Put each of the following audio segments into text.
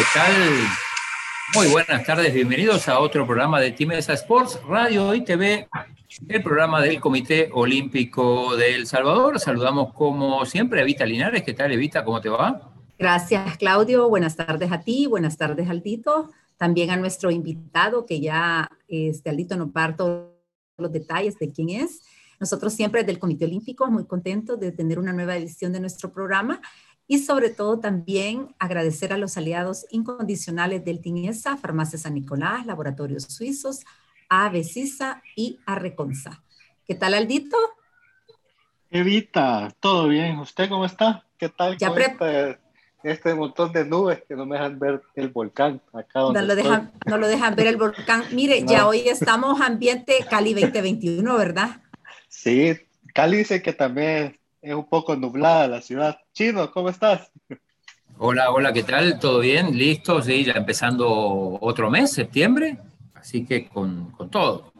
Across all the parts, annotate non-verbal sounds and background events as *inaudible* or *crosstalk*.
¿Qué tal? Muy buenas tardes, bienvenidos a otro programa de Timesa Sports, Radio y TV, el programa del Comité Olímpico de El Salvador. Saludamos como siempre a Evita Linares. ¿Qué tal, Evita? ¿Cómo te va? Gracias, Claudio. Buenas tardes a ti, buenas tardes, Aldito. También a nuestro invitado, que ya este, Aldito nos parto los detalles de quién es. Nosotros siempre del Comité Olímpico muy contentos de tener una nueva edición de nuestro programa y sobre todo también agradecer a los aliados incondicionales del TINESA, Farmacia San Nicolás, Laboratorios Suizos, ABCISA y Arreconsa. ¿Qué tal, Aldito? Evita, todo bien. ¿Usted cómo está? ¿Qué tal ya con este, este, montón de nubes que no me dejan ver el volcán acá donde no lo, dejan, no lo dejan ver el volcán. Mire, ya hoy estamos ambiente Cali 2021, ¿verdad? Sí, Cali dice que también es un poco nublada la ciudad. Chino, ¿cómo estás? Hola, hola, ¿qué tal? ¿Todo bien? ¿Listo? Sí, ya empezando otro mes, septiembre, así que con, con todo.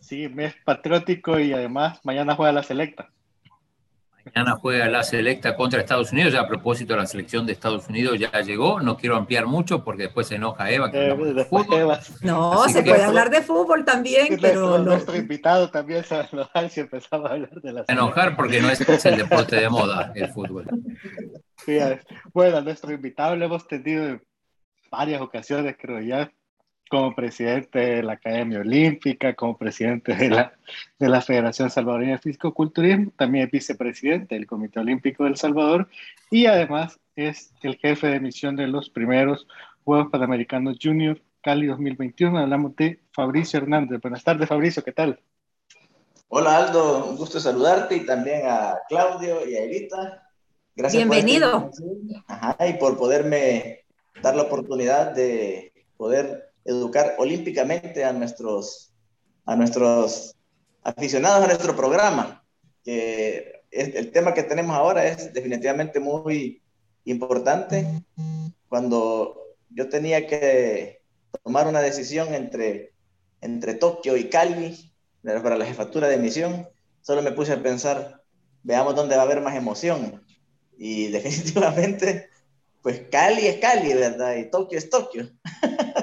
Sí, mes patriótico y además mañana juega la selecta. Mañana juega la selecta contra Estados Unidos. Ya a propósito, la selección de Estados Unidos ya llegó. No quiero ampliar mucho porque después se enoja Eva. Eh, no, se puede hablar de fútbol también, pero. Nuestro invitado también se va a enojar si empezamos a hablar de la selección. Enojar porque no es el deporte de moda, el fútbol. bueno, nuestro invitado lo hemos tenido en varias ocasiones, creo ya como presidente de la Academia Olímpica, como presidente de la, de la Federación Salvadoreña de Físico-Culturismo, también es vicepresidente del Comité Olímpico del Salvador y además es el jefe de misión de los primeros Juegos Panamericanos Junior Cali 2021. Hablamos de Fabricio Hernández. Buenas tardes, Fabricio, ¿qué tal? Hola Aldo, un gusto saludarte y también a Claudio y a Elita. Gracias Bienvenido. Por y por poderme dar la oportunidad de poder educar olímpicamente a nuestros, a nuestros aficionados a nuestro programa. Que el tema que tenemos ahora es definitivamente muy importante. Cuando yo tenía que tomar una decisión entre, entre Tokio y Cali para la jefatura de misión, solo me puse a pensar, veamos dónde va a haber más emoción. Y *laughs* definitivamente, pues Cali es Cali, ¿verdad? Y Tokio es Tokio. *laughs*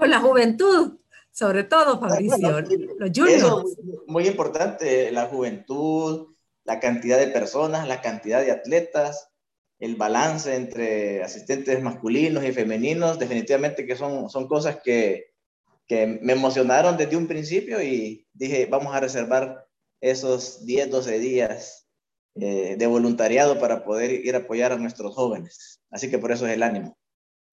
con la juventud, sobre todo, Fabricio, los juniors. muy importante, la juventud, la cantidad de personas, la cantidad de atletas, el balance entre asistentes masculinos y femeninos, definitivamente que son, son cosas que, que me emocionaron desde un principio y dije, vamos a reservar esos 10, 12 días eh, de voluntariado para poder ir a apoyar a nuestros jóvenes. Así que por eso es el ánimo.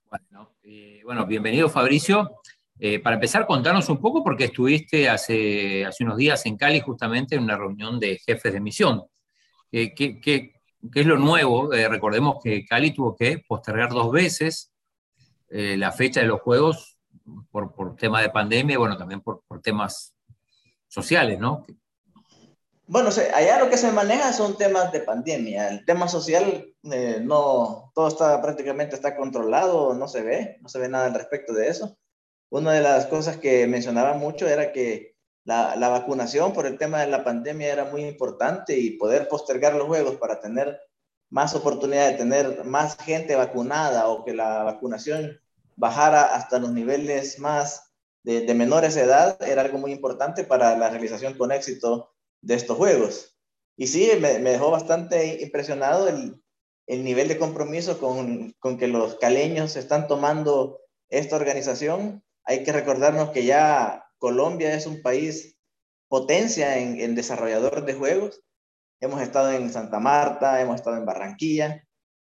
Bueno, eh, bueno bienvenido Fabricio. Eh, para empezar, contanos un poco, porque estuviste hace, hace unos días en Cali justamente en una reunión de jefes de misión. ¿Qué, qué, es lo nuevo? Eh, recordemos que Cali tuvo que postergar dos veces la fecha de los Juegos por, por tema de pandemia y bueno, también por, por temas sociales, ¿no? Bueno, allá lo que se maneja son temas de pandemia. El tema social, eh, no, todo está prácticamente está controlado, no se ve, no se ve nada al respecto de eso. Una de las cosas que mencionaba mucho era que la, la, vacunación por el tema de la pandemia era muy importante y poder postergar los juegos para tener más oportunidad de tener más gente vacunada o que la vacunación bajara hasta los niveles más de, de menores de edad era algo muy importante para la realización con éxito de estos juegos. Y sí, me, dejó bastante impresionado el, el nivel de compromiso con, con, que los caleños están tomando esta organización. Hay que recordarnos que ya Colombia es un país potencia en, en desarrollador de juegos. Hemos estado en Santa Marta, hemos estado en Barranquilla.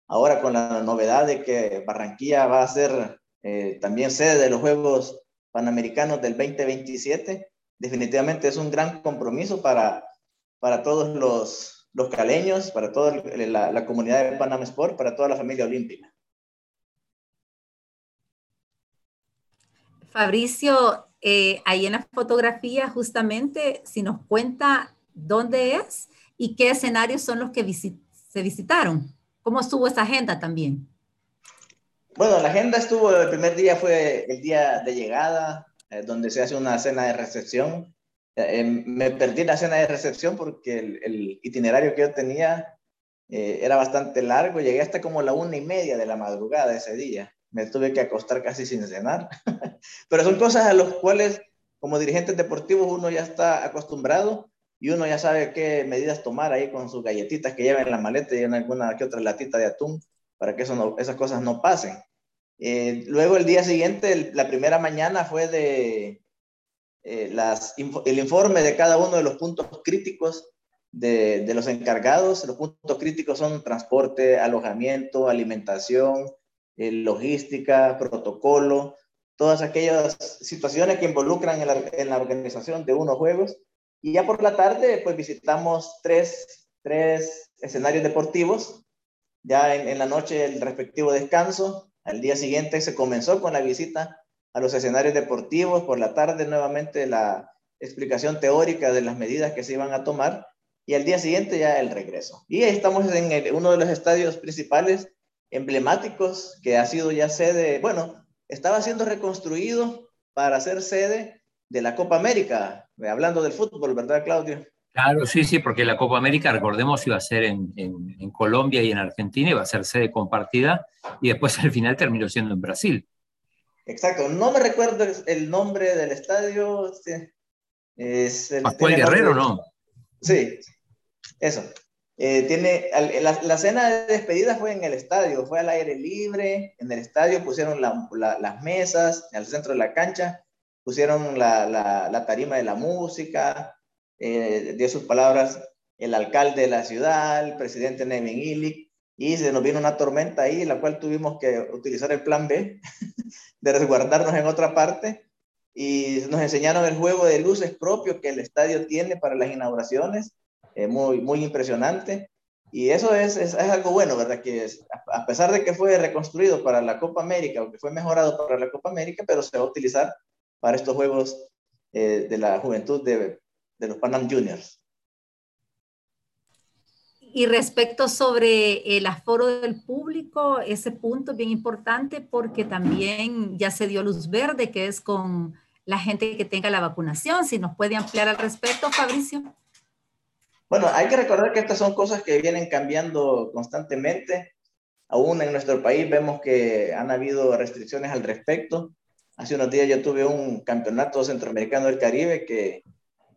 Ahora con la novedad de que Barranquilla va a ser eh, también sede de los Juegos Panamericanos del 2027, definitivamente es un gran compromiso para, para todos los, los caleños, para toda la, la, comunidad de Panam Sport, para toda la familia olímpica. Fabricio, eh, ahí en la fotografía justamente, si nos cuenta dónde es y qué escenarios son los que se visitaron. ¿Cómo estuvo esa agenda también? Bueno, la agenda estuvo, el primer día fue el día de llegada, eh, donde se hace una cena de recepción. Eh, em, me perdí la cena de recepción porque el, itinerario que yo tenía eh, era bastante largo, llegué hasta como la una y media de la madrugada ese día. Me tuve que acostar casi sin cenar. *laughs* Pero son cosas a las cuales como dirigentes deportivos uno ya está acostumbrado y uno ya sabe qué medidas tomar ahí con sus galletitas que lleva en la maleta y en alguna que otra latita de atún para que eso esas cosas no pasen. Eh, luego el día siguiente, la primera mañana fue eh, el informe de cada uno de los puntos críticos de, los encargados. Los puntos críticos son transporte, alojamiento, alimentación, eh, logística, protocolo, todas aquellas situaciones que involucran en la, organización de unos juegos. Y ya por la tarde, pues visitamos tres, tres escenarios deportivos. Ya en la noche el respectivo descanso, al día siguiente se comenzó con la visita a los escenarios deportivos, por la tarde nuevamente la explicación teórica de las medidas que se iban a tomar y al día siguiente ya el regreso. Y estamos en uno de los estadios principales emblemáticos que ha sido ya sede, bueno, estaba siendo reconstruido para ser sede de la Copa América, hablando del fútbol, ¿verdad, Claudio? Claro, sí, sí, porque la Copa América, recordemos, iba a ser en, Colombia y en Argentina, iba a ser sede compartida, y después al final terminó siendo en Brasil. Exacto, no me recuerdo el nombre del estadio. Es el, Pascual Guerrero, ¿no? Sí, eso. Eh, tiene, la, cena de despedida fue en el estadio, fue al aire libre, en el estadio pusieron las mesas, en el centro de la cancha, pusieron la, tarima de la música, eh, dio sus palabras el alcalde de la ciudad, el presidente Nevin Illich, y se nos vino una tormenta ahí, la cual tuvimos que utilizar el plan B, *laughs* de resguardarnos en otra parte, y nos enseñaron el juego de luces propio que el estadio tiene para las inauguraciones, eh, muy, muy impresionante, y eso es, es, algo bueno, ¿verdad? Que a pesar de que fue reconstruido para la Copa América, o que fue mejorado para la Copa América, pero se va a utilizar para estos juegos eh, de la juventud de, de los Panam Juniors. Y respecto sobre el aforo del público, ese punto es bien importante porque también ya se dio luz verde, que es con la gente que tenga la vacunación. Si nos puede ampliar al respecto, Fabricio. Bueno, hay que recordar que estas son cosas que vienen cambiando constantemente. Aún en nuestro país vemos que han habido restricciones al respecto. Hace unos días yo tuve un campeonato centroamericano del Caribe que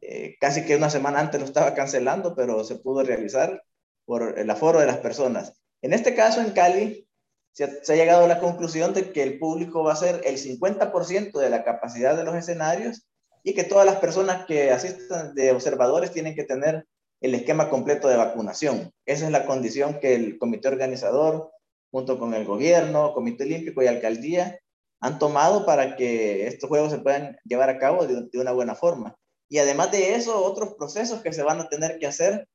eh, casi que una semana antes lo estaba cancelando, pero se pudo realizar por el aforo de las personas. En este caso, en Cali, se ha, llegado a la conclusión de que el público va a ser el 50% de la capacidad de los escenarios y que todas las personas que asistan de observadores tienen que tener el esquema completo de vacunación. Esa es la condición que el comité organizador, junto con el gobierno, comité olímpico y alcaldía, han tomado para que estos juegos se puedan llevar a cabo de, de una buena forma. Y además de eso, otros procesos que se van a tener que hacer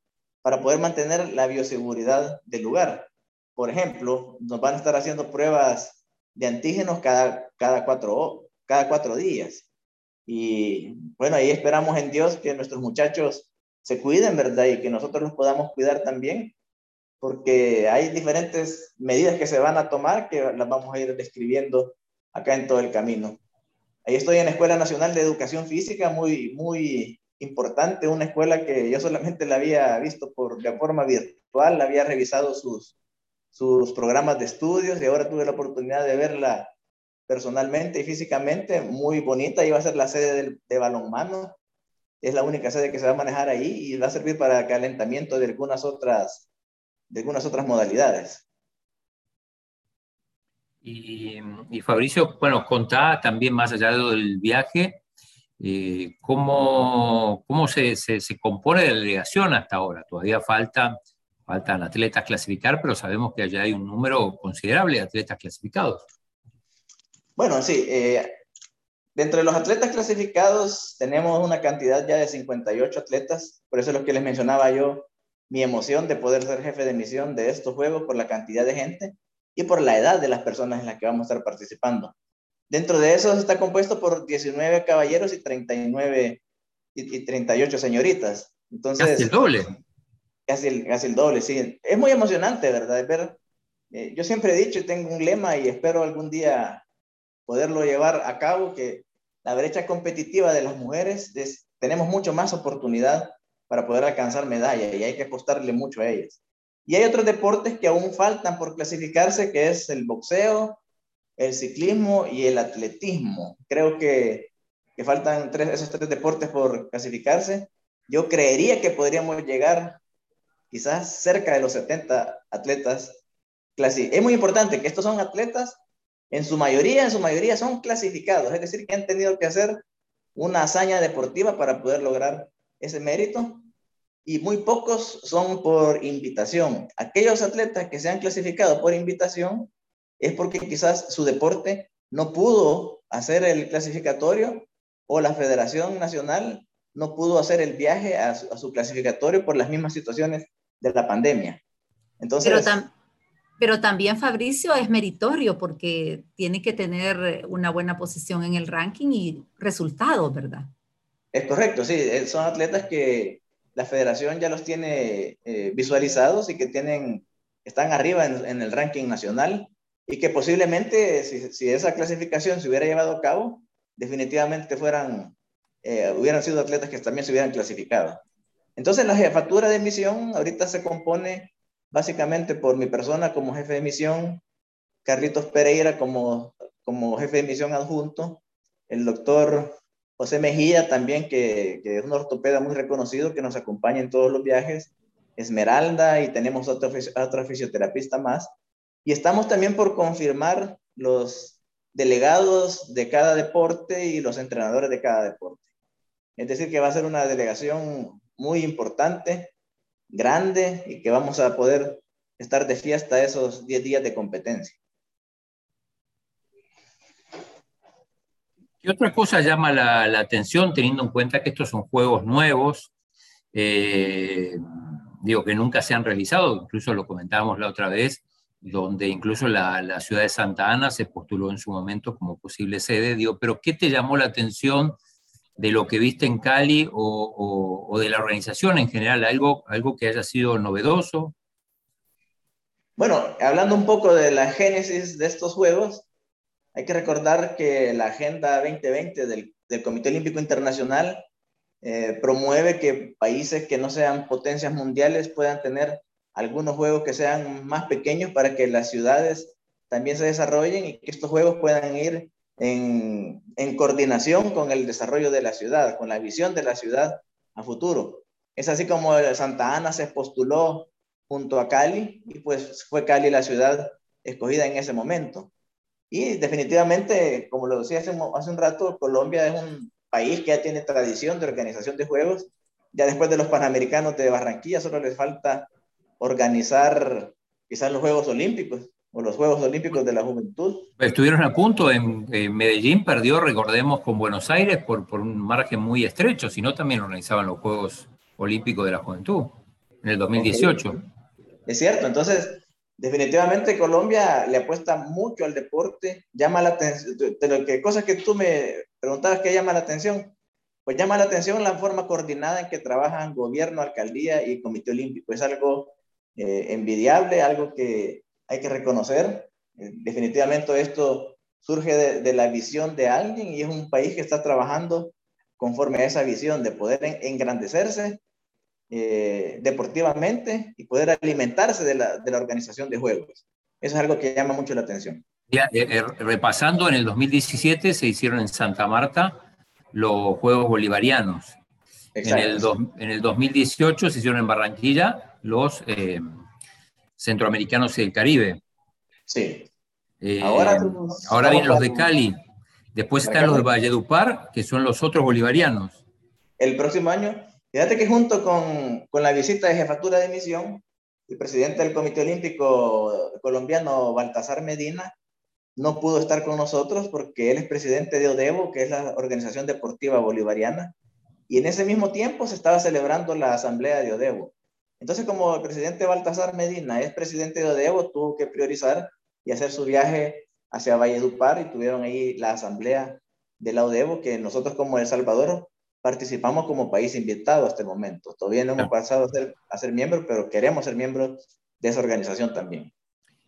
para poder mantener la bioseguridad del lugar. Por ejemplo, nos van a estar haciendo pruebas de antígenos cada, cada, cuatro, cada cuatro días. Y bueno, ahí esperamos en Dios que nuestros muchachos se cuiden, ¿verdad? Y que nosotros los podamos cuidar también, porque hay diferentes medidas que se van a tomar que las vamos a ir describiendo acá en todo el camino. Ahí estoy en la Escuela Nacional de Educación Física, muy, muy importante, una escuela que yo solamente la había visto por, de forma virtual, había revisado sus, sus programas de estudios y ahora tuve la oportunidad de verla personalmente y físicamente, muy bonita, iba a ser la sede de, de balonmano, es la única sede que se va a manejar ahí y va a servir para calentamiento de algunas otras, de algunas otras modalidades. Y, y Fabricio, bueno, contá también más allá del viaje, eh, ¿cómo, cómo se, se, se, compone la delegación hasta ahora? Todavía falta, faltan atletas clasificar, pero sabemos que allá hay un número considerable de atletas clasificados. Bueno, sí. Eh, de los atletas clasificados tenemos una cantidad ya de 58 atletas, por eso es lo que les mencionaba yo, mi emoción de poder ser jefe de misión de estos juegos por la cantidad de gente y por la edad de las personas en las que vamos a estar participando. Dentro de eso está compuesto por 19 caballeros y 39 y, 38 señoritas. Entonces, casi el doble. Casi el, casi el doble, sí. Es muy emocionante, ¿verdad? Ver, eh, yo siempre he dicho y tengo un lema y espero algún día poderlo llevar a cabo, que la brecha competitiva de las mujeres es, tenemos mucho más oportunidad para poder alcanzar medalla y hay que apostarle mucho a ellas. Y hay otros deportes que aún faltan por clasificarse, que es el boxeo, el ciclismo y el atletismo. Creo que, que faltan esos tres deportes por clasificarse. Yo creería que podríamos llegar quizás cerca de los 70 atletas. Es muy importante que estos son atletas, en su mayoría, en su mayoría son clasificados, es decir, que han tenido que hacer una hazaña deportiva para poder lograr ese mérito y muy pocos son por invitación. Aquellos atletas que se han clasificado por invitación es porque quizás su deporte no pudo hacer el clasificatorio o la Federación Nacional no pudo hacer el viaje a su, clasificatorio por las mismas situaciones de la pandemia. Entonces, pero, pero también Fabricio es meritorio porque tiene que tener una buena posición en el ranking y resultados, ¿verdad? Es correcto, sí, eh, son atletas que la federación ya los tiene eh, visualizados y que tienen, están arriba en, el ranking nacional y que posiblemente si, esa clasificación se hubiera llevado a cabo, definitivamente fueran, eh, hubieran sido atletas que también se hubieran clasificado. Entonces la jefatura de misión ahorita se compone básicamente por mi persona como jefe de misión, Carlitos Pereira como, como jefe de misión adjunto, el doctor José Mejía también, que, es un ortopeda muy reconocido que nos acompaña en todos los viajes, Esmeralda y tenemos otro, otro fisioterapista más. Y estamos también por confirmar los delegados de cada deporte y los entrenadores de cada deporte. Es decir, que va a ser una delegación muy importante, grande y que vamos a poder estar de fiesta esos 10 días de competencia. ¿Qué otra cosa llama la, atención teniendo en cuenta que estos son juegos nuevos? Eh, digo, que nunca se han realizado, incluso lo comentábamos la otra vez, donde incluso la, ciudad de Santa Ana se postuló en su momento como posible sede. Digo, pero ¿qué te llamó la atención de lo que viste en Cali o, o de la organización en general? ¿Algo, ¿Algo que haya sido novedoso? Bueno, hablando un poco de la génesis de estos juegos, hay que recordar que la Agenda 2020 del, Comité Olímpico Internacional eh, promueve que países que no sean potencias mundiales puedan tener algunos juegos que sean más pequeños para que las ciudades también se desarrollen y que estos juegos puedan ir en, en coordinación con el desarrollo de la ciudad, con la visión de la ciudad a futuro. Es así como Santa Ana se postuló junto a Cali y pues fue Cali la ciudad escogida en ese momento. Y definitivamente, como lo decía hace, hace un rato, Colombia es un país que ya tiene tradición de organización de juegos. Ya después de los Panamericanos de Barranquilla, solo les falta organizar quizás los Juegos Olímpicos o los Juegos Olímpicos de la Juventud. Estuvieron a punto, en, Medellín perdió, recordemos, con Buenos Aires por, por un margen muy estrecho, si no también organizaban los Juegos Olímpicos de la Juventud en el 2018. Es cierto, entonces definitivamente Colombia le apuesta mucho al deporte, llama la atención, de lo que cosas que tú me preguntabas que llama la atención, pues llama la atención la forma coordinada en que trabajan gobierno, alcaldía y comité olímpico. Es algo eh, envidiable, algo que hay que reconocer. Eh, definitivamente esto surge de, de, la visión de alguien y es un país que está trabajando conforme a esa visión de poder engrandecerse eh, deportivamente y poder alimentarse de la, de la, organización de juegos. Eso es algo que llama mucho la atención. Ya, eh, eh, repasando, en el 2017 se hicieron en Santa Marta los Juegos Bolivarianos. En el, en el, 2018 se hicieron en Barranquilla los Centroamericanos y del Caribe. Sí. ahora, ahora vienen los de Cali. Después están los de Valledupar, que son los otros bolivarianos. El próximo año Fíjate que junto con, con, la visita de jefatura de misión, el presidente del Comité Olímpico colombiano, Baltasar Medina, no pudo estar con nosotros porque él es presidente de ODEBO, que es la organización deportiva bolivariana, y en ese mismo tiempo se estaba celebrando la asamblea de ODEBO. Entonces, como el presidente Baltasar Medina es presidente de ODEBO, tuvo que priorizar y hacer su viaje hacia Valledupar y tuvieron ahí la asamblea de la ODEBO, que nosotros como El Salvador participamos como país invitado hasta el momento. Todavía no hemos pasado a ser, a ser miembros, pero queremos ser miembros de esa organización también.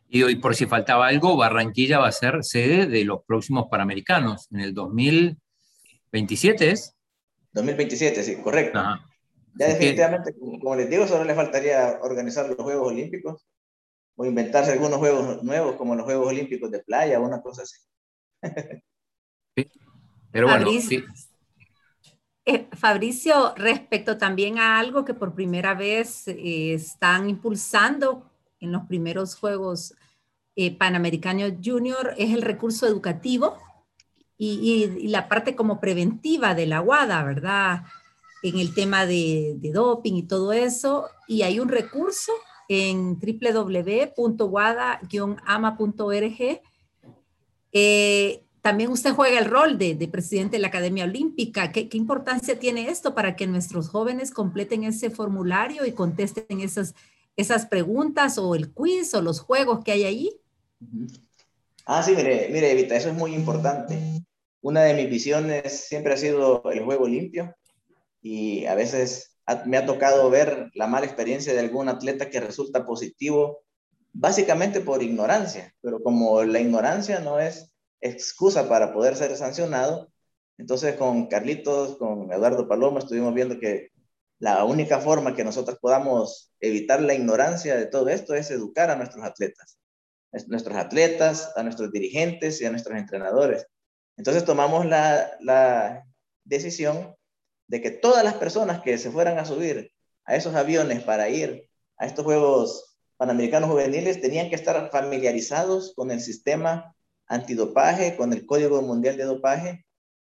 Y hoy, por si faltaba algo, Barranquilla va a ser sede de los próximos Panamericanos en el 2027, ¿es? 2027, sí, correcto. Ya definitivamente, como les digo, solo le faltaría organizar los Juegos Olímpicos o inventarse algunos juegos nuevos como los Juegos Olímpicos de playa o una cosa así. Pero bueno, sí. Eh, Fabricio, respecto también a algo que por primera vez eh, están impulsando en los primeros Juegos eh, Panamericanos Junior, es el recurso educativo y, la parte como preventiva de la WADA, ¿verdad? En el tema de, doping y todo eso. Y hay un recurso en www.wada-ama.org. también usted juega el rol de, presidente de la Academia Olímpica. ¿Qué, importancia tiene esto para que nuestros jóvenes completen ese formulario y contesten esas, preguntas o el quiz o los juegos que hay ahí? Ah, sí, mire, mire, Evita, eso es muy importante. Una de mis visiones siempre ha sido el juego limpio y a veces me ha tocado ver la mala experiencia de algún atleta que resulta positivo, básicamente por ignorancia, pero como la ignorancia no es excusa para poder ser sancionado. Entonces con Carlitos, con Eduardo Paloma, estuvimos viendo que la única forma que nosotros podamos evitar la ignorancia de todo esto es educar a nuestros atletas, a nuestros atletas, a nuestros dirigentes y a nuestros entrenadores. Entonces tomamos la, la decisión de que todas las personas que se fueran a subir a esos aviones para ir a estos Juegos Panamericanos Juveniles tenían que estar familiarizados con el sistema antidopaje, con el Código Mundial de Dopaje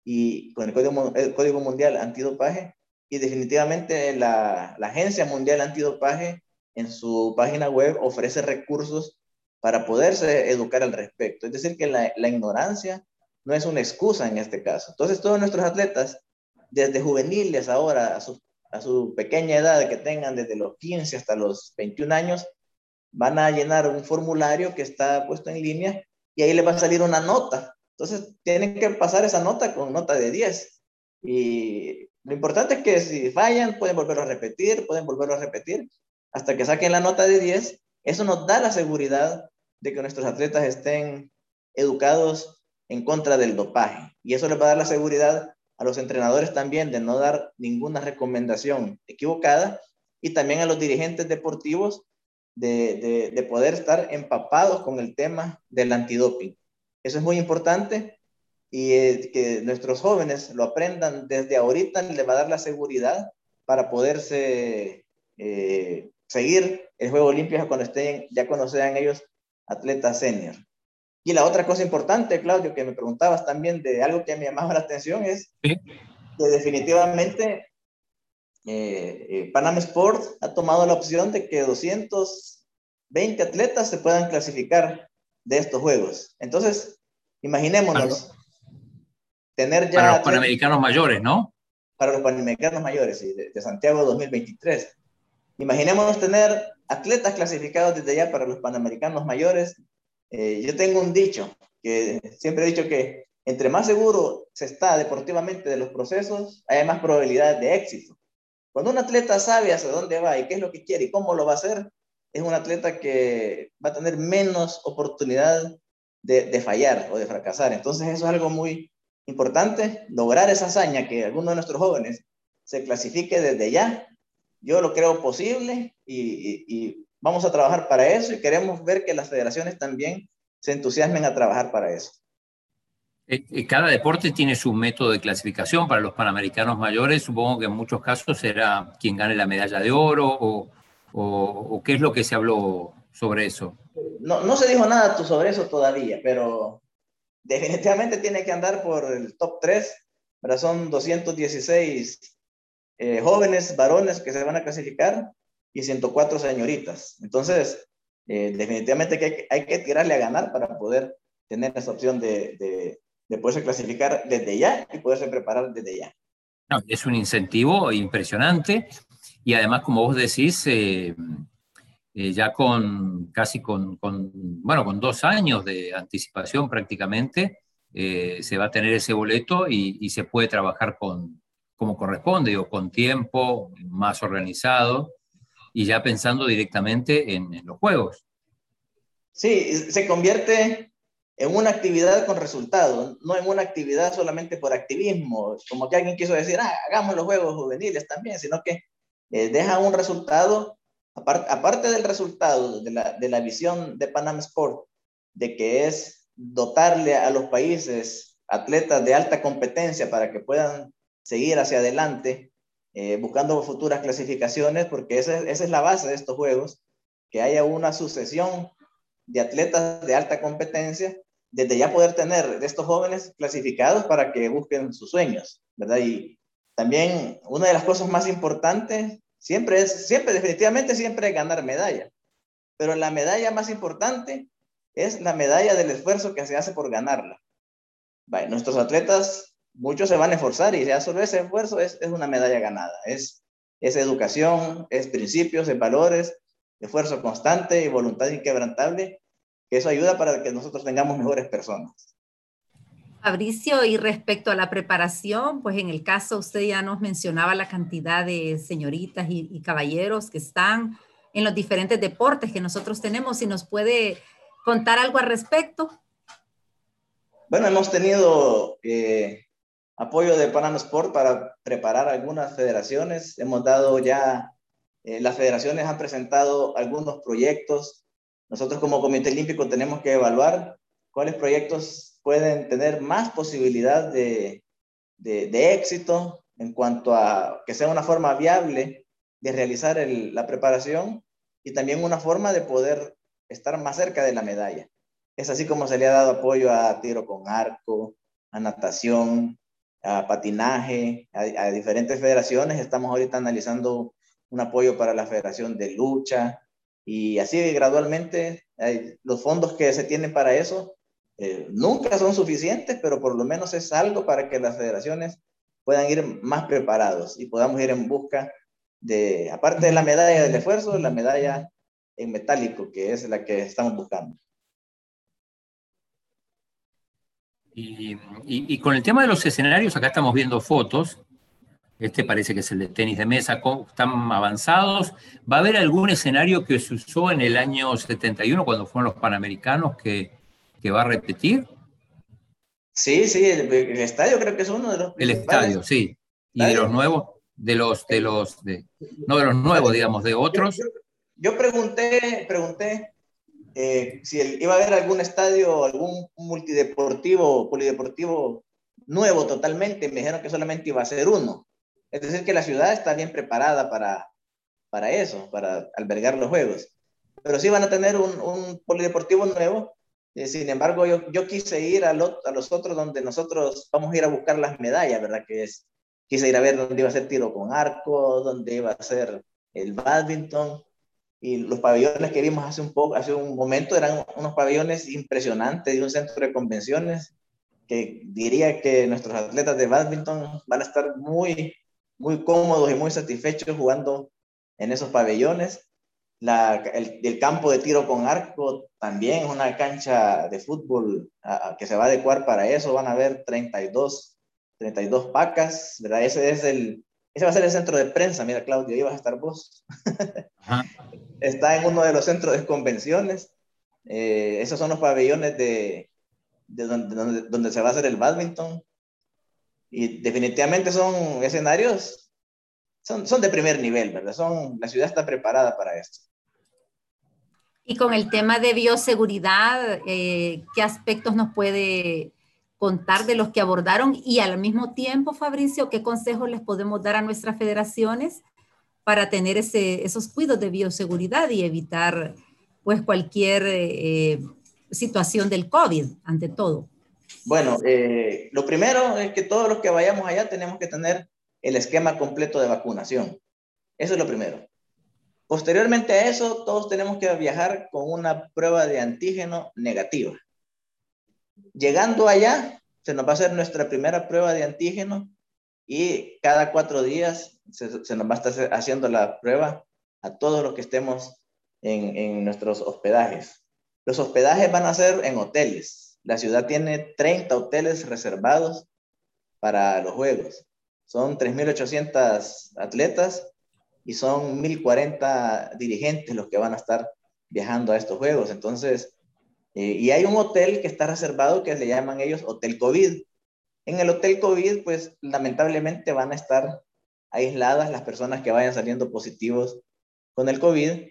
y con el Código, el Código Mundial Antidopaje y definitivamente la, Agencia Mundial Antidopaje en su página web ofrece recursos para poderse educar al respecto. Es decir, que la, ignorancia no es una excusa en este caso. Entonces, todos nuestros atletas, desde juveniles ahora, a a su pequeña edad, que tengan desde los 15 hasta los 21 años, van a llenar un formulario que está puesto en línea y ahí le va a salir una nota. Entonces, tienen que pasar esa nota con nota de 10. Y lo importante es que si fallan, pueden volverlo a repetir, pueden volverlo a repetir, hasta que saquen la nota de 10. Eso nos da la seguridad de que nuestros atletas estén educados en contra del dopaje. Y eso les va a dar la seguridad a los entrenadores también de no dar ninguna recomendación equivocada y también a los dirigentes deportivos de, poder estar empapados con el tema del antidoping. Eso es muy importante y eh, que nuestros jóvenes lo aprendan desde ahorita les va a dar la seguridad para poderse eh, seguir el juego limpio cuando estén, ya cuando sean ellos atletas senior. Y la otra cosa importante, Claudio, que me preguntabas también de algo que me llamaba la atención es que definitivamente eh, eh, Panam Sport ha tomado la opción de que 220 atletas se puedan clasificar de estos juegos. Entonces, imaginémonos tener ya... Para los panamericanos mayores, ¿no? Para los panamericanos mayores, sí, de, Santiago 2023. Imaginémonos tener atletas clasificados desde ya para los panamericanos mayores. Eh, yo tengo un dicho que siempre he dicho que entre más seguro se está deportivamente de los procesos, hay más probabilidad de éxito. Cuando un atleta sabe hacia dónde va y qué es lo que quiere y cómo lo va a hacer, es un atleta que va a tener menos oportunidad de, fallar o de fracasar. Entonces eso es algo muy importante, lograr esa hazaña que alguno de nuestros jóvenes se clasifique desde ya. Yo lo creo posible y vamos a trabajar para eso y queremos ver que las federaciones también se entusiasmen a trabajar para eso. Eh, eh, cada deporte tiene su método de clasificación. Para los panamericanos mayores, supongo que en muchos casos será quien gane la medalla de oro o, qué es lo que se habló sobre eso. No, no se dijo nada sobre eso todavía, pero definitivamente tiene que andar por el top 3. Pero son 216 eh, jóvenes varones que se van a clasificar y 104 señoritas. Entonces, definitivamente que hay, hay, que tirarle a ganar para poder tener esa opción de, de poderse clasificar desde ya y poderse preparar desde ya. No, es un incentivo impresionante y además, como vos decís, eh, eh, ya con casi con, bueno, con dos años de anticipación prácticamente, eh, se va a tener ese boleto y, se puede trabajar con, como corresponde, o con tiempo, más organizado y ya pensando directamente en, en los juegos. Sí, se convierte en una actividad con resultados, no en una actividad solamente por activismo, como que alguien quiso decir, ah, hagamos los juegos juveniles también, sino que eh, deja un resultado, aparte del resultado de la, de la visión de Panam Sport, de que es dotarle a los países atletas de alta competencia para que puedan seguir hacia adelante, eh, buscando futuras clasificaciones, porque esa, esa es la base de estos juegos, que haya una sucesión de atletas de alta competencia, desde ya poder tener de estos jóvenes clasificados para que busquen sus sueños, ¿verdad? Y también una de las cosas más importantes siempre es, siempre, definitivamente siempre es ganar medalla, pero la medalla más importante es la medalla del esfuerzo que se hace por ganarla. nuestros atletas, muchos se van a esforzar y ya solo ese esfuerzo es, es una medalla ganada, es, es educación, es principios, es valores, esfuerzo constante y voluntad inquebrantable, que eso ayuda para que nosotros tengamos mejores personas. Fabricio, y respecto a la preparación, pues en el caso usted ya nos mencionaba la cantidad de señoritas y, caballeros que están en los diferentes deportes que nosotros tenemos, si nos puede contar algo al respecto. Bueno, hemos tenido eh, apoyo de Panama Sport para preparar algunas federaciones. Hemos dado ya eh, las federaciones han presentado algunos proyectos. Nosotros como Comité Olímpico tenemos que evaluar cuáles proyectos pueden tener más posibilidad de, de, éxito en cuanto a que sea una forma viable de realizar la preparación y también una forma de poder estar más cerca de la medalla. Es así como se le ha dado apoyo a tiro con arco, a natación, a patinaje, a, a diferentes federaciones. Estamos ahorita analizando un apoyo para la Federación de Lucha y así gradualmente los fondos que se tienen para eso eh, nunca son suficientes, pero por lo menos es algo para que las federaciones puedan ir más preparados y podamos ir en busca de, aparte de la medalla del esfuerzo, la medalla en metálico, que es la que estamos buscando. Y, y, con el tema de los escenarios, acá estamos viendo fotos este parece que es el de tenis de mesa, están avanzados. ¿Va a haber algún escenario que se usó en el año 71 cuando fueron los Panamericanos que, que va a repetir? Sí, sí, el, estadio creo que es uno de los El estadio, sí. ¿Y de los nuevos? De los, de los, de, no de los nuevos, digamos, de otros. Yo, pregunté, pregunté eh, si iba a haber algún estadio, algún multideportivo, polideportivo nuevo totalmente. Me dijeron que solamente iba a ser uno. Es decir, que la ciudad está bien preparada para, para eso, para albergar los juegos. Pero sí van a tener un, un polideportivo nuevo. Eh, sin embargo, yo, yo quise ir a, a, los otros donde nosotros vamos a ir a buscar las medallas, ¿verdad? Que es, quise ir a ver dónde iba a ser tiro con arco, dónde iba a ser el badminton. Y los pabellones que vimos hace un, poco, hace un momento eran unos pabellones impresionantes de un centro de convenciones que diría que nuestros atletas de badminton van a estar muy, muy cómodos y muy satisfechos jugando en esos pabellones. La, el, campo de tiro con arco también es una cancha de fútbol que se va a adecuar para eso. Van a haber 32, 32 pacas, ¿verdad? Ese es el, ese va a ser el centro de prensa. Mira, Claudio, ahí vas a estar vos. *laughs* Está en uno de los centros de convenciones. Eh, esos son los pabellones de, de donde, donde, donde, se va a hacer el badminton. Y definitivamente son escenarios, son, son de primer nivel, ¿verdad? Son, la ciudad está preparada para esto. Y con el tema de bioseguridad, eh, ¿qué aspectos nos puede contar de los que abordaron? Y al mismo tiempo, Fabricio, ¿qué consejos les podemos dar a nuestras federaciones para tener ese, esos cuidados de bioseguridad y evitar pues cualquier eh, situación del COVID ante todo? Bueno, eh, lo primero es que todos los que vayamos allá tenemos que tener el esquema completo de vacunación. Eso es lo primero. Posteriormente a eso, todos tenemos que viajar con una prueba de antígeno negativa. Llegando allá, se nos va a hacer nuestra primera prueba de antígeno y cada cuatro días se, nos va a estar haciendo la prueba a todos los que estemos en, en nuestros hospedajes. Los hospedajes van a ser en hoteles, la ciudad tiene 30 hoteles reservados para los Juegos. Son 3.800 atletas y son 1.040 dirigentes los que van a estar viajando a estos Juegos. Entonces, eh, y hay un hotel que está reservado que le llaman ellos Hotel COVID. En el Hotel COVID, pues lamentablemente van a estar aisladas las personas que vayan saliendo positivos con el COVID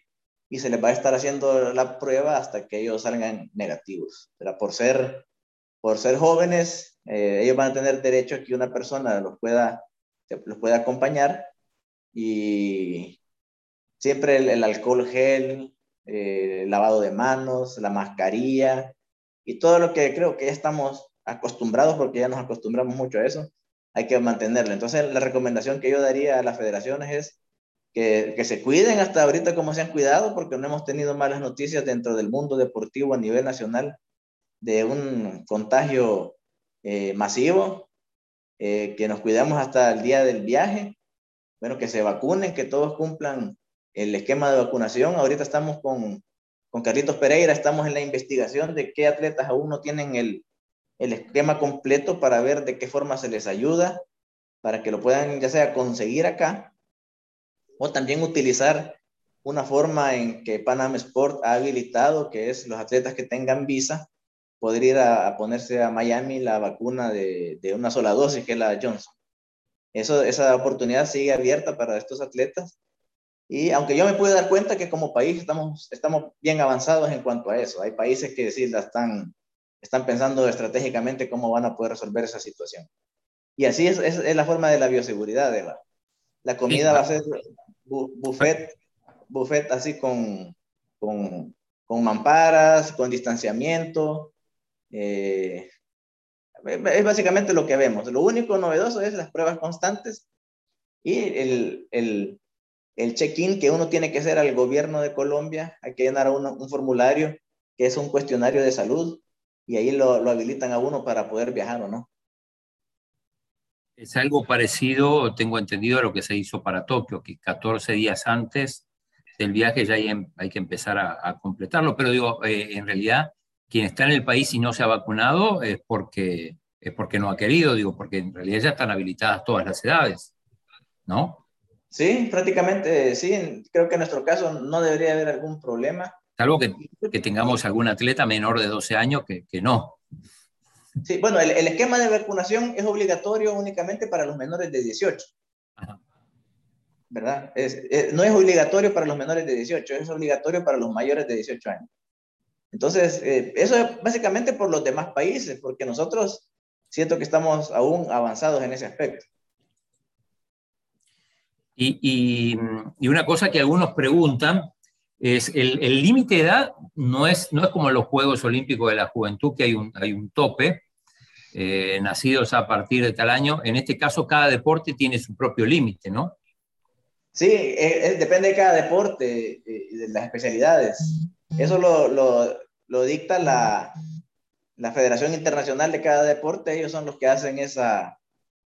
y se les va a estar haciendo la prueba hasta que ellos salgan negativos. Pero por ser, por ser jóvenes, eh, ellos van a tener derecho a que una persona los pueda, los pueda acompañar y siempre el, alcohol gel, eh, lavado de manos, la mascarilla y todo lo que creo que ya estamos acostumbrados porque ya nos acostumbramos mucho a eso, hay que mantenerlo. Entonces la recomendación que yo daría a las federaciones es que, se cuiden hasta ahorita como se han cuidado, porque no hemos tenido malas noticias dentro del mundo deportivo a nivel nacional de un contagio eh, masivo, eh, que nos cuidamos hasta el día del viaje, bueno, que se vacunen, que todos cumplan el esquema de vacunación. Ahorita estamos con, con Carlitos Pereira, estamos en la investigación de qué atletas aún no tienen el, el esquema completo para ver de qué forma se les ayuda, para que lo puedan ya sea conseguir acá o también utilizar una forma en que Panam Sport ha habilitado, que es los atletas que tengan visa, poder ir a, ponerse a Miami la vacuna de, de, una sola dosis, que es la Johnson. Eso, esa oportunidad sigue abierta para estos atletas. Y aunque yo me puedo dar cuenta que como país estamos, estamos bien avanzados en cuanto a eso, hay países que sí la están, están pensando estratégicamente cómo van a poder resolver esa situación. Y así es, es, es la forma de la bioseguridad. De la, la comida va a ser buffet, buffet así con, con, con mamparas, con distanciamiento. Eh, es básicamente lo que vemos. Lo único novedoso es las pruebas constantes y el, el, el check-in que uno tiene que hacer al gobierno de Colombia. Hay que llenar uno, un formulario que es un cuestionario de salud y ahí lo, lo habilitan a uno para poder viajar o no. Es algo parecido, tengo entendido, a lo que se hizo para Tokio, que 14 días antes del viaje ya hay, em, hay que empezar a, a, completarlo. Pero digo, eh, en realidad, quien está en el país y no se ha vacunado es porque, es porque no ha querido, digo, porque en realidad ya están habilitadas todas las edades, ¿no? Sí, prácticamente sí. Creo que en nuestro caso no debería haber algún problema. Salvo que, que tengamos algún atleta menor de 12 años que, que no. Sí, bueno, el, el, esquema de vacunación es obligatorio únicamente para los menores de 18. Ajá. ¿Verdad? Es, es, no es obligatorio para los menores de 18, es obligatorio para los mayores de 18 años. Entonces, eh, eso es básicamente por los demás países, porque nosotros siento que estamos aún avanzados en ese aspecto. Y, y, y una cosa que algunos preguntan es el límite de edad no es, no es como los Juegos Olímpicos de la Juventud, que hay un, hay un tope, eh, nacidos a partir de tal año. En este caso, cada deporte tiene su propio límite, ¿no? Sí, es, es, depende de cada deporte y de las especialidades. Eso lo, lo, dicta la, la, Federación Internacional de cada deporte, ellos son los que hacen esa,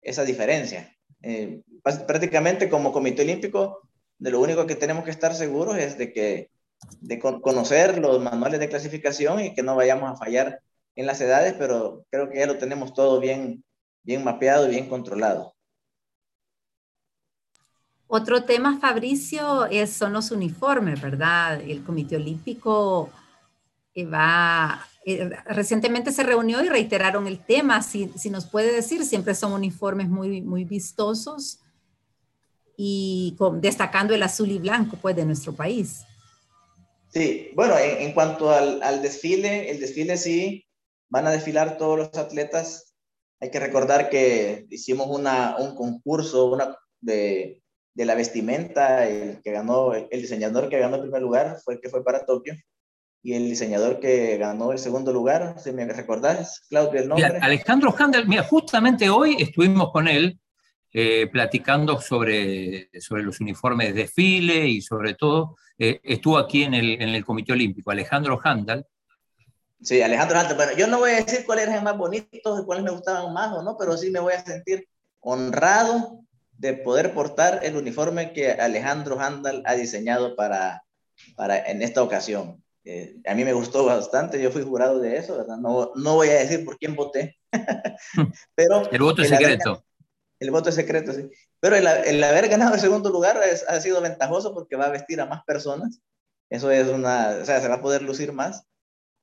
esa diferencia. Eh, prácticamente como Comité Olímpico, de lo único que tenemos que estar seguros es de que de conocer los manuales de clasificación y que no vayamos a fallar en las edades, pero creo que ya lo tenemos todo bien, bien mapeado y bien controlado. Otro tema, Fabricio, es, son los uniformes, ¿verdad? El Comité Olímpico eh, va, eh, recientemente se reunió y reiteraron el tema, si, si, nos puede decir, siempre son uniformes muy, muy vistosos y con, destacando el azul y blanco, pues, de nuestro país. Sí, bueno, en, en cuanto al, al, desfile, el desfile sí, van a desfilar todos los atletas. Hay que recordar que hicimos una, un concurso una de, de la vestimenta, el que ganó, el diseñador que ganó el primer lugar fue el que fue para Tokio. Y el diseñador que ganó el segundo lugar, si me recordás, Claudio, el nombre. Mira, Alejandro Handel, mira, justamente hoy estuvimos con él eh, platicando sobre, sobre los uniformes de desfile y sobre todo, eh, estuvo aquí en el, en el Comité Olímpico, Alejandro Handel. Sí, Alejandro Handel. Bueno, yo no voy a decir cuáles eran más bonitos y cuáles me gustaban más o no, pero sí me voy a sentir honrado de poder portar el uniforme que Alejandro Handel ha diseñado para, para en esta ocasión. Eh, a mí me gustó bastante, yo fui jurado de eso, ¿verdad? No, no voy a decir por quién voté, *laughs* pero... El voto es secreto el voto es secreto, sí. Pero el, el haber ganado el segundo lugar es, ha sido ventajoso porque va a vestir a más personas. Eso es una, o sea, se va a poder lucir más.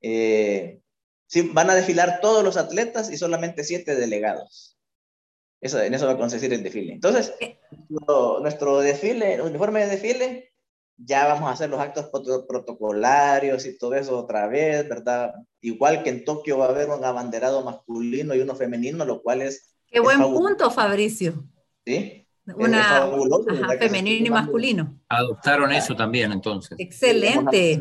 Eh, sí, van a desfilar todos los atletas y solamente siete delegados. Eso, en eso va a consistir el desfile. Entonces, eh. nuestro, nuestro desfile, uniforme de desfile, ya vamos a hacer los actos protocolarios y todo eso otra vez, ¿verdad? Igual que en Tokio va a haber un abanderado masculino y uno femenino, lo cual es... Qué buen punto, Fabricio. Sí. Una, ajá, femenino y masculino. Adoptaron eso también, entonces. Excelente.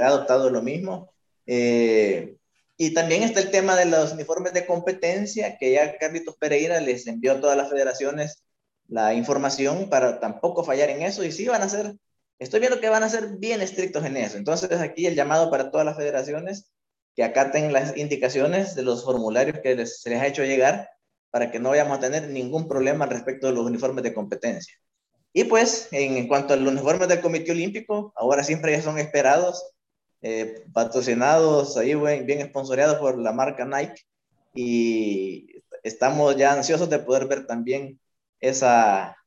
Ha adoptado lo mismo. Eh, y también está el tema de los uniformes de competencia, que ya Carlitos Pereira les envió a todas las federaciones la información para tampoco fallar en eso. Y sí, van a ser, estoy viendo que van a ser bien estrictos en eso. Entonces, aquí el llamado para todas las federaciones que acaten las indicaciones de los formularios que se les ha hecho llegar para que no vayamos a tener ningún problema respecto de los uniformes de competencia. Y pues, en, cuanto a los uniformes del Comité Olímpico, ahora siempre ya son esperados eh, patrocinados ahí bien, bien por la marca Nike y estamos ya ansiosos de poder ver también esa,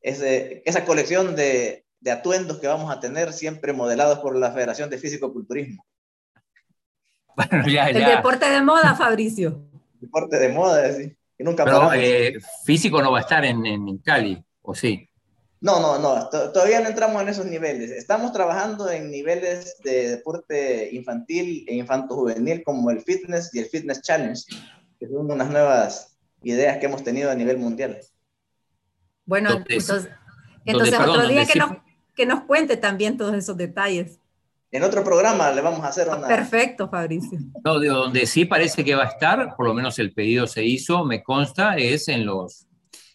esa colección de, de atuendos que vamos a tener siempre modelados por la Federación de Físico-Culturismo. Bueno, ya, El deporte de moda, Fabricio. Deporte de moda, sí. Y nunca Pero, eh, físico no va a estar en, en Cali, ¿o sí? No, no, no, todavía no entramos en esos niveles. Estamos trabajando en niveles de deporte infantil e infanto-juvenil como el fitness y el fitness challenge, que son unas nuevas ideas que hemos tenido a nivel mundial. Bueno, entonces, entonces otro día que, nos, que nos cuente también todos esos detalles. En otro programa le vamos a hacer una... Perfecto, Fabricio. No, de donde sí parece que va a estar, por lo menos el pedido se hizo, me consta, es en los,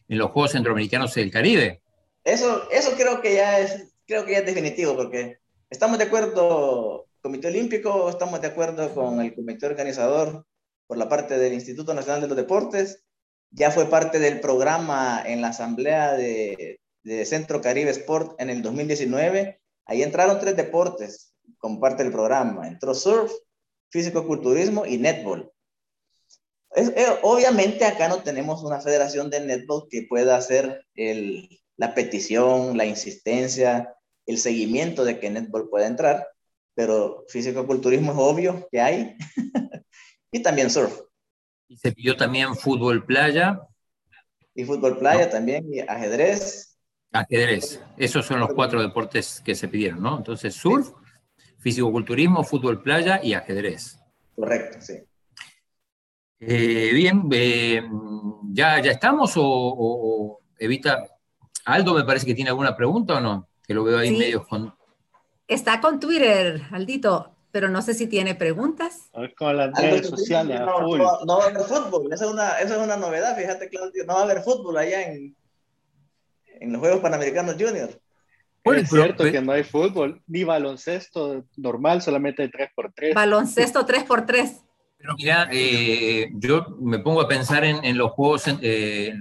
en los Juegos Centroamericanos del Caribe eso, eso creo que ya es, creo que es definitivo, porque estamos de acuerdo, Comité Olímpico, estamos de acuerdo con el comité organizador por la parte del Instituto Nacional de los Deportes, ya fue parte del programa en la asamblea de, de Centro Caribe Sport en el 2019. Ahí entraron tres deportes como parte del programa. Entró surf, físico-culturismo y netball. Eh, obviamente acá no tenemos una federación de netball que pueda hacer el, la petición, la insistencia, el seguimiento de que netball pueda entrar, pero físico-culturismo es obvio que hay, *laughs* y también surf. Y se pidió también fútbol playa. Y fútbol playa también, y ajedrez. Ajedrez, esos son los cuatro deportes que se pidieron, ¿no? Entonces, surf, físico-culturismo, fútbol playa y ajedrez. Correcto, sí. Eh, bien, eh, ¿ya, ¿ya estamos o Evita Aldo me parece que tiene alguna pregunta o no, que lo veo ahí medio con... Está con Twitter, Aldito, pero no sé si tiene preguntas. Con las redes sociales. No, no, va a haber fútbol, esa es, una, esa es una novedad, fíjate Claudio, no va a haber fútbol allá en, en los Juegos Panamericanos Junior. es cierto que no hay fútbol, ni baloncesto normal, solamente 3x3. Baloncesto 3x3. Pero mira, eh, yo me pongo a pensar en, los Juegos, eh,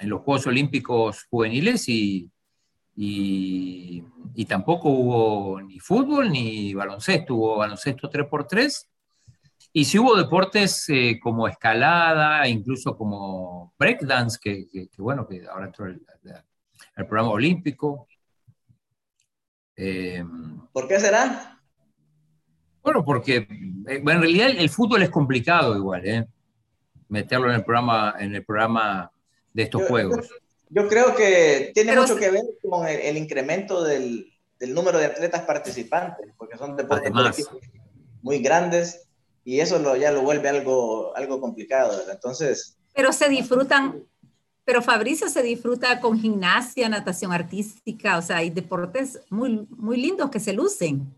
en los Juegos Olímpicos juveniles y, y, tampoco hubo ni fútbol ni baloncesto, hubo baloncesto 3x3. Y si hubo deportes eh, como escalada, incluso como breakdance, que, que, bueno, que ahora entró el, el programa olímpico. ¿Por qué será? Bueno, porque eh, en realidad el, fútbol es complicado igual, ¿eh? Meterlo en el programa, en el programa de estos juegos. Yo, creo que tiene mucho que ver con el, incremento del, número de atletas participantes, porque son deportes muy grandes y eso lo, ya lo vuelve algo, algo complicado, Entonces... Pero se disfrutan, pero Fabricio se disfruta con gimnasia, natación artística, o sea, hay deportes muy, muy lindos que se lucen.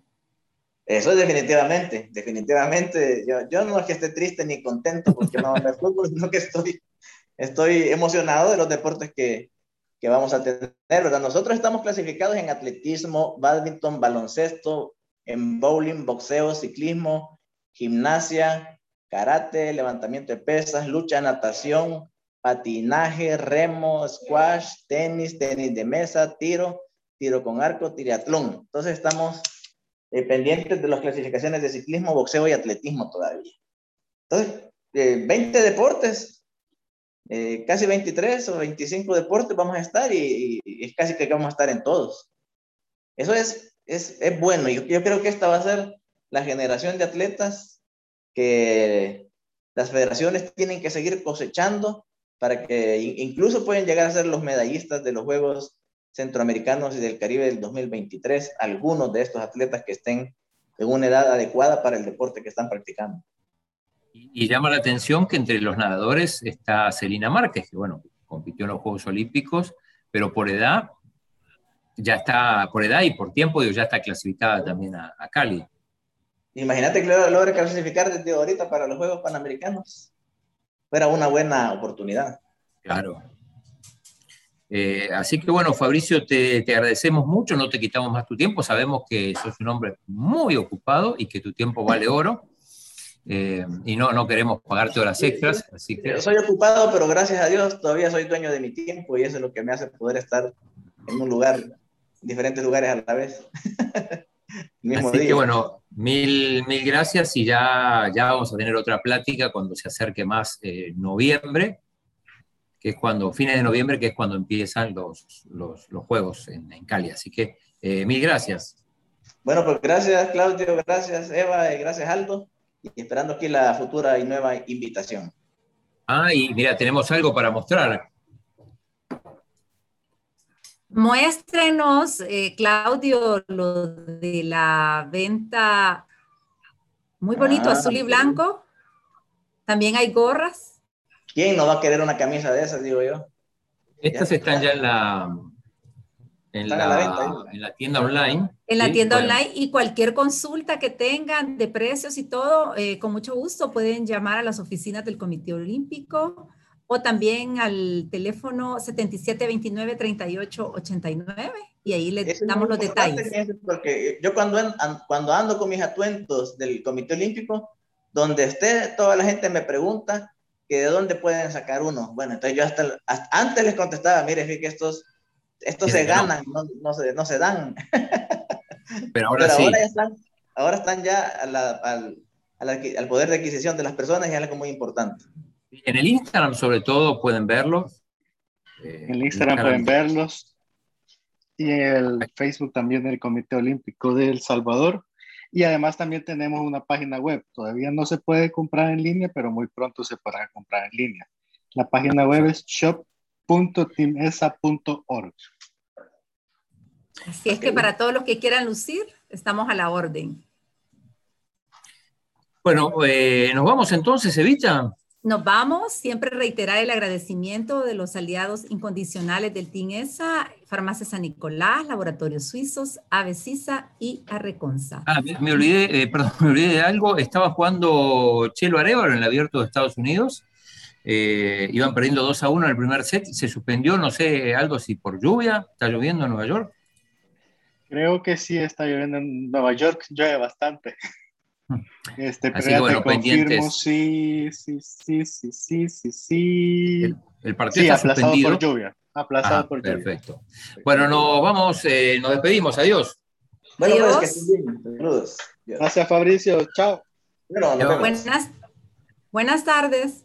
Eso definitivamente, definitivamente. Yo, yo no es que esté triste ni contento porque no a *laughs* fútbol, sino que estoy, estoy emocionado de los deportes que, que vamos a tener, ¿verdad? Nosotros estamos clasificados en atletismo, badminton, baloncesto, en bowling, boxeo, ciclismo, gimnasia, karate, levantamiento de pesas, lucha, natación, patinaje, remo, squash, tenis, tenis de mesa, tiro, tiro con arco, triatlón. Entonces estamos eh, pendientes de las clasificaciones de ciclismo, boxeo y atletismo todavía. Entonces, 20 eh, deportes, eh, casi 23 o 25 deportes vamos a estar y, es casi que vamos a estar en todos. Eso es, es, es bueno. Yo, yo creo que esta va a ser la generación de atletas que las federaciones tienen que seguir cosechando para que incluso pueden llegar a ser los medallistas de los Juegos Centroamericanos y del Caribe del 2023, algunos de estos atletas que estén en una edad adecuada para el deporte que están practicando. Y, llama la atención que entre los nadadores está Celina Márquez, que bueno, compitió en los Juegos Olímpicos, pero por edad, ya está, por edad y por tiempo, ya está clasificada también a, Cali. Imagínate que logre clasificar desde ahorita para los Juegos Panamericanos. Fuera una buena oportunidad. Claro. Eh, así que bueno, Fabricio, te, te, agradecemos mucho, no te quitamos más tu tiempo, sabemos que sos un hombre muy ocupado y que tu tiempo vale oro. Eh, y no, no queremos pagarte horas extras. Así que... Soy ocupado, pero gracias a Dios todavía soy dueño de mi tiempo y eso es lo que me hace poder estar en un lugar, diferentes lugares a la vez. *laughs* Así que bueno, mil, mil gracias y ya, ya vamos a tener otra plática cuando se acerque más eh, noviembre, que es cuando, fines de noviembre, que es cuando empiezan los, los, los juegos en, en, Cali. Así que eh, mil gracias. Bueno, pues gracias Claudio, gracias Eva y gracias Aldo y esperando aquí la futura y nueva invitación. Ah, y mira, tenemos algo para mostrar. Muéstrenos, eh, Claudio, lo de la venta muy bonito, ah, azul y blanco. También hay gorras. ¿Quién no va a querer una camisa de esas, digo yo? Estas están ya en la, en la, tienda online. En la tienda online y cualquier consulta que tengan de precios y todo, eh, con mucho gusto pueden llamar a las oficinas del Comité Olímpico o también al teléfono 7729-3889 y ahí le damos los detalles. Porque yo cuando, cuando ando con mis atuentos del Comité Olímpico, donde esté, toda la gente me pregunta que de dónde pueden sacar uno. Bueno, entonces yo hasta, antes les contestaba, mire, que estos estos se ganan, no, no, se, no, se, dan. Pero *laughs* ahora sí. Ahora, están, ahora están ya al, al, poder de adquisición de las personas y es algo muy importante. En el Instagram, sobre todo, pueden verlos. en el Instagram, pueden verlos. Y en el Facebook también del Comité Olímpico de El Salvador. Y además también tenemos una página web. Todavía no se puede comprar en línea, pero muy pronto se podrá comprar en línea. La página web es shop www.timesa.org. Así es que para todos los que quieran lucir, estamos a la orden. Bueno, eh, nos vamos entonces, Evita. Nos vamos, siempre reiterar el agradecimiento de los aliados incondicionales del TINESA, Farmacia San Nicolás, Laboratorios Suizos, Avecisa y Arreconza. Ah, me, olvidé, eh, perdón, *laughs* me olvidé de algo. Estaba jugando Chelo Arevalo en el Abierto de Estados Unidos eh, iban perdiendo 2 a 1 en el primer set, se suspendió, no sé, algo si por lluvia, ¿está lloviendo en Nueva York? Creo que sí está lloviendo en Nueva York, llueve bastante. *laughs* Este, Así que bueno, pendientes. Sí, sí, sí, sí, sí, sí, sí. El, partido está aplazado suspendido. por lluvia. Aplazado ah, por perfecto. lluvia. Perfecto. Bueno, nos vamos, eh, nos despedimos, adiós. Bueno, pues, que bien. Saludos. Gracias, Fabricio. Chao. Bueno, buenas, buenas tardes.